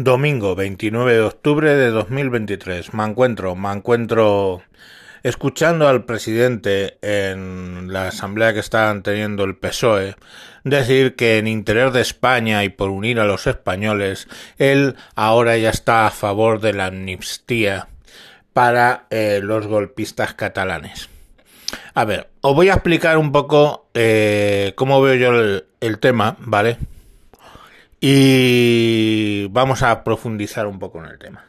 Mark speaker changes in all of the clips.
Speaker 1: Domingo 29 de octubre de 2023. Me encuentro, me encuentro escuchando al presidente en la asamblea que estaban teniendo el PSOE decir que en interior de España y por unir a los españoles, él ahora ya está a favor de la amnistía para eh, los golpistas catalanes. A ver, os voy a explicar un poco eh, cómo veo yo el tema, ¿vale? Y vamos a profundizar un poco en el tema.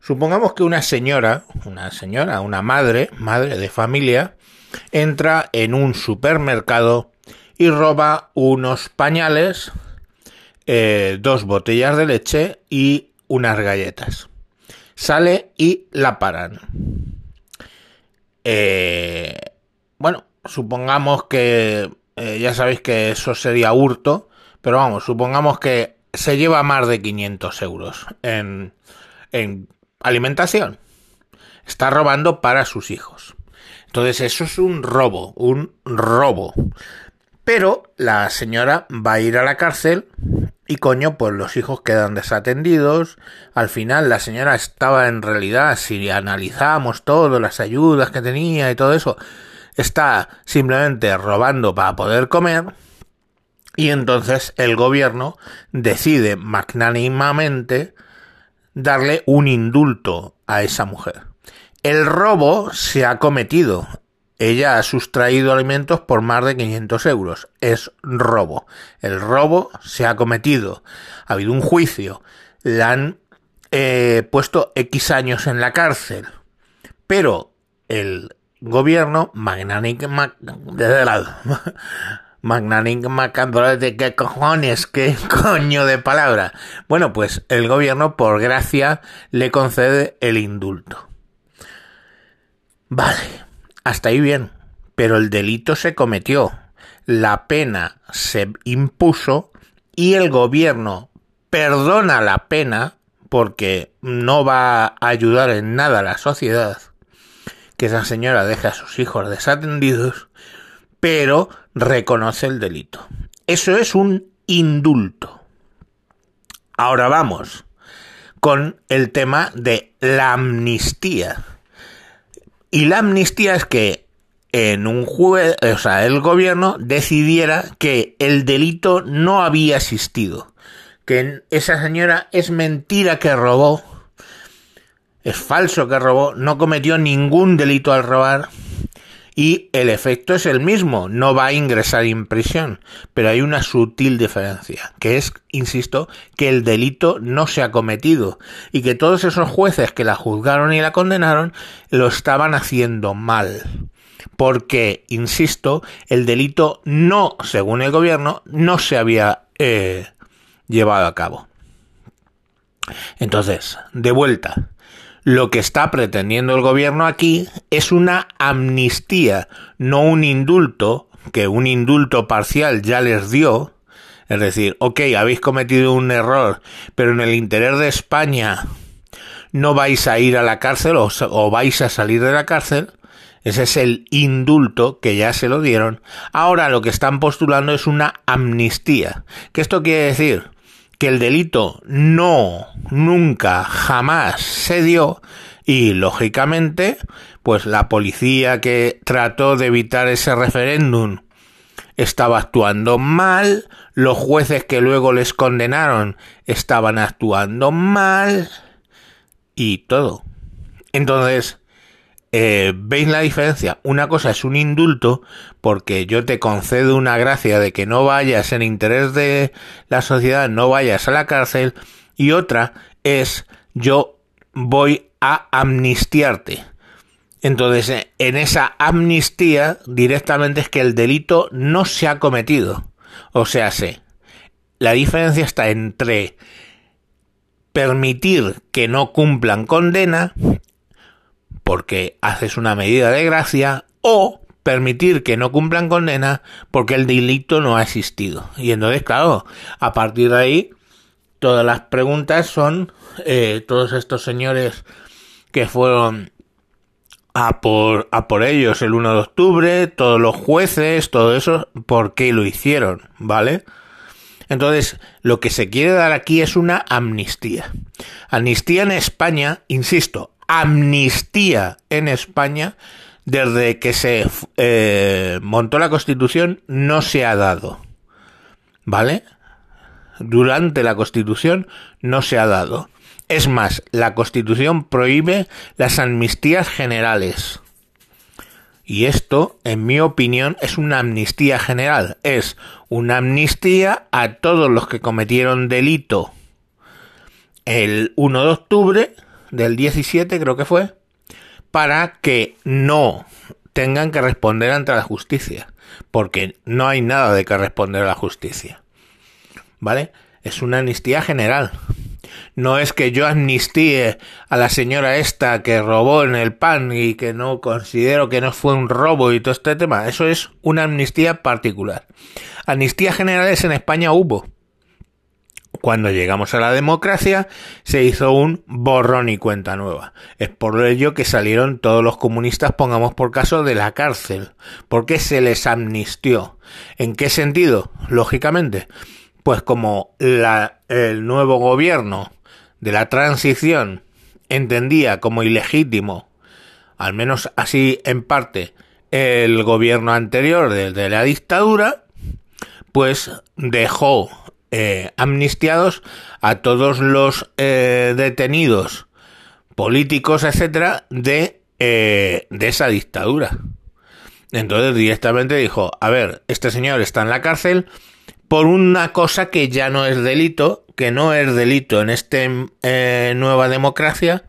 Speaker 1: Supongamos que una señora, una señora, una madre, madre de familia, entra en un supermercado y roba unos pañales, eh, dos botellas de leche y unas galletas. Sale y la paran. Eh, bueno, supongamos que eh, ya sabéis que eso sería hurto pero vamos, supongamos que se lleva más de 500 euros en, en alimentación. Está robando para sus hijos. Entonces eso es un robo, un robo. Pero la señora va a ir a la cárcel y coño, pues los hijos quedan desatendidos. Al final la señora estaba en realidad, si analizamos todo, las ayudas que tenía y todo eso, está simplemente robando para poder comer. Y entonces el gobierno decide magnánimamente darle un indulto a esa mujer. El robo se ha cometido. Ella ha sustraído alimentos por más de 500 euros. Es robo. El robo se ha cometido. Ha habido un juicio. La han eh, puesto X años en la cárcel. Pero el gobierno magnánimamente Magnánima de qué cojones, qué coño de palabra. Bueno, pues el gobierno, por gracia, le concede el indulto. Vale, hasta ahí bien. Pero el delito se cometió. La pena se impuso y el gobierno perdona la pena porque no va a ayudar en nada a la sociedad que esa señora deje a sus hijos desatendidos, pero reconoce el delito. Eso es un indulto. Ahora vamos con el tema de la amnistía. Y la amnistía es que en un juez, o sea, el gobierno decidiera que el delito no había existido, que esa señora es mentira que robó, es falso que robó, no cometió ningún delito al robar y el efecto es el mismo, no va a ingresar en prisión, pero hay una sutil diferencia, que es, insisto, que el delito no se ha cometido y que todos esos jueces que la juzgaron y la condenaron lo estaban haciendo mal. Porque, insisto, el delito no, según el gobierno, no se había eh, llevado a cabo. Entonces, de vuelta, lo que está pretendiendo el gobierno aquí es una amnistía, no un indulto, que un indulto parcial ya les dio. Es decir, ok, habéis cometido un error, pero en el interior de España no vais a ir a la cárcel o, o vais a salir de la cárcel. Ese es el indulto que ya se lo dieron. Ahora lo que están postulando es una amnistía. ¿Qué esto quiere decir? Que el delito no, nunca, jamás se dio y lógicamente, pues la policía que trató de evitar ese referéndum estaba actuando mal, los jueces que luego les condenaron estaban actuando mal y todo. Entonces, eh, ¿Veis la diferencia? Una cosa es un indulto porque yo te concedo una gracia de que no vayas en interés de la sociedad, no vayas a la cárcel y otra es yo voy a amnistiarte. Entonces, en esa amnistía directamente es que el delito no se ha cometido. O sea, sé, la diferencia está entre permitir que no cumplan condena porque haces una medida de gracia o permitir que no cumplan condena porque el delito no ha existido. Y entonces, claro, a partir de ahí, todas las preguntas son eh, todos estos señores que fueron a por, a por ellos el 1 de octubre, todos los jueces, todo eso, ¿por qué lo hicieron? ¿Vale? Entonces, lo que se quiere dar aquí es una amnistía. Amnistía en España, insisto, amnistía en España, desde que se eh, montó la Constitución, no se ha dado. ¿Vale? Durante la Constitución no se ha dado. Es más, la Constitución prohíbe las amnistías generales. Y esto, en mi opinión, es una amnistía general. Es una amnistía a todos los que cometieron delito el 1 de octubre del 17, creo que fue, para que no tengan que responder ante la justicia. Porque no hay nada de que responder a la justicia. ¿Vale? Es una amnistía general. No es que yo amnistíe a la señora esta que robó en el pan y que no considero que no fue un robo y todo este tema. Eso es una amnistía particular. Amnistías generales en España hubo. Cuando llegamos a la democracia se hizo un borrón y cuenta nueva. Es por ello que salieron todos los comunistas, pongamos por caso, de la cárcel. porque se les amnistió? ¿En qué sentido? Lógicamente, pues como la, el nuevo gobierno de la transición entendía como ilegítimo, al menos así en parte, el gobierno anterior de, la dictadura, pues dejó eh, amnistiados a todos los eh, detenidos políticos, etcétera, de, eh, de esa dictadura. Entonces directamente dijo, a ver, este señor está en la cárcel, por una cosa que ya no es delito, que no es delito en esta eh, nueva democracia,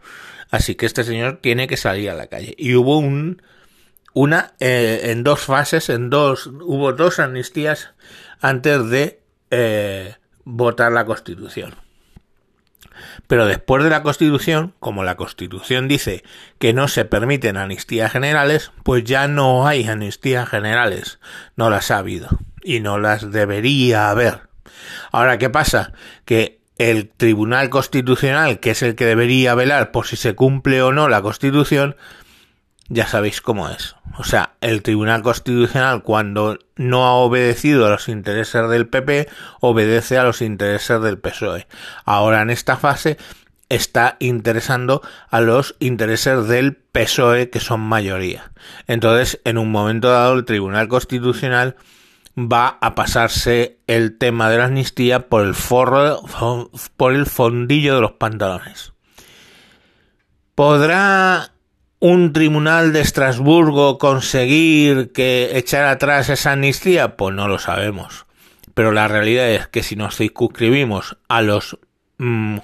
Speaker 1: así que este señor tiene que salir a la calle. Y hubo un, una, eh, en dos fases, en dos, hubo dos amnistías antes de eh, votar la Constitución. Pero después de la Constitución, como la Constitución dice que no se permiten amnistías generales, pues ya no hay amnistías generales, no las ha habido y no las debería haber. Ahora, ¿qué pasa? Que el Tribunal Constitucional, que es el que debería velar por si se cumple o no la Constitución, ya sabéis cómo es. O sea, el Tribunal Constitucional cuando no ha obedecido a los intereses del PP, obedece a los intereses del PSOE. Ahora en esta fase está interesando a los intereses del PSOE, que son mayoría. Entonces, en un momento dado, el Tribunal Constitucional va a pasarse el tema de la amnistía por el forro, por el fondillo de los pantalones. ¿Podrá un tribunal de Estrasburgo conseguir que echar atrás esa amnistía? Pues no lo sabemos. Pero la realidad es que si nos circunscribimos a los mm,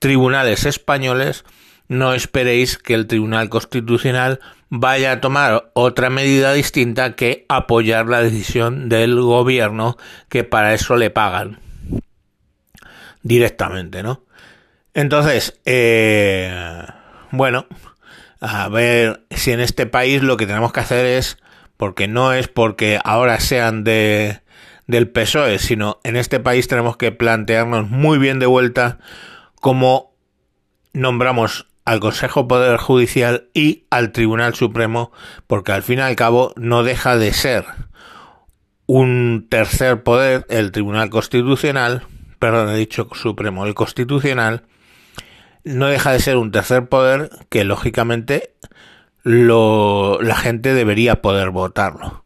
Speaker 1: tribunales españoles, no esperéis que el Tribunal Constitucional vaya a tomar otra medida distinta que apoyar la decisión del gobierno que para eso le pagan directamente, ¿no? Entonces, eh, bueno, a ver si en este país lo que tenemos que hacer es, porque no es porque ahora sean de del PSOE, sino en este país tenemos que plantearnos muy bien de vuelta cómo nombramos al Consejo Poder Judicial y al Tribunal Supremo, porque al fin y al cabo no deja de ser un tercer poder, el Tribunal Constitucional, perdón, he dicho Supremo, el Constitucional, no deja de ser un tercer poder que lógicamente lo, la gente debería poder votarlo.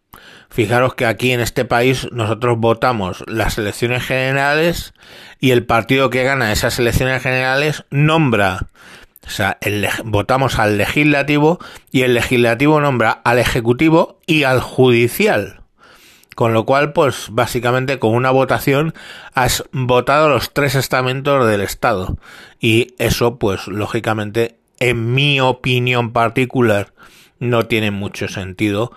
Speaker 1: Fijaros que aquí en este país nosotros votamos las elecciones generales y el partido que gana esas elecciones generales nombra o sea, votamos al legislativo y el legislativo nombra al ejecutivo y al judicial. Con lo cual, pues básicamente con una votación has votado los tres estamentos del Estado. Y eso, pues lógicamente, en mi opinión particular, no tiene mucho sentido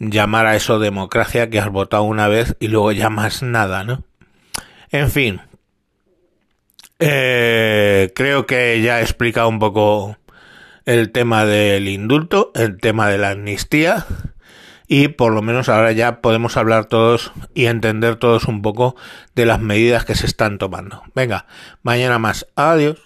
Speaker 1: llamar a eso democracia que has votado una vez y luego llamas nada, ¿no? En fin, eh, creo que ya he explicado un poco el tema del indulto, el tema de la amnistía y por lo menos ahora ya podemos hablar todos y entender todos un poco de las medidas que se están tomando. Venga, mañana más. Adiós.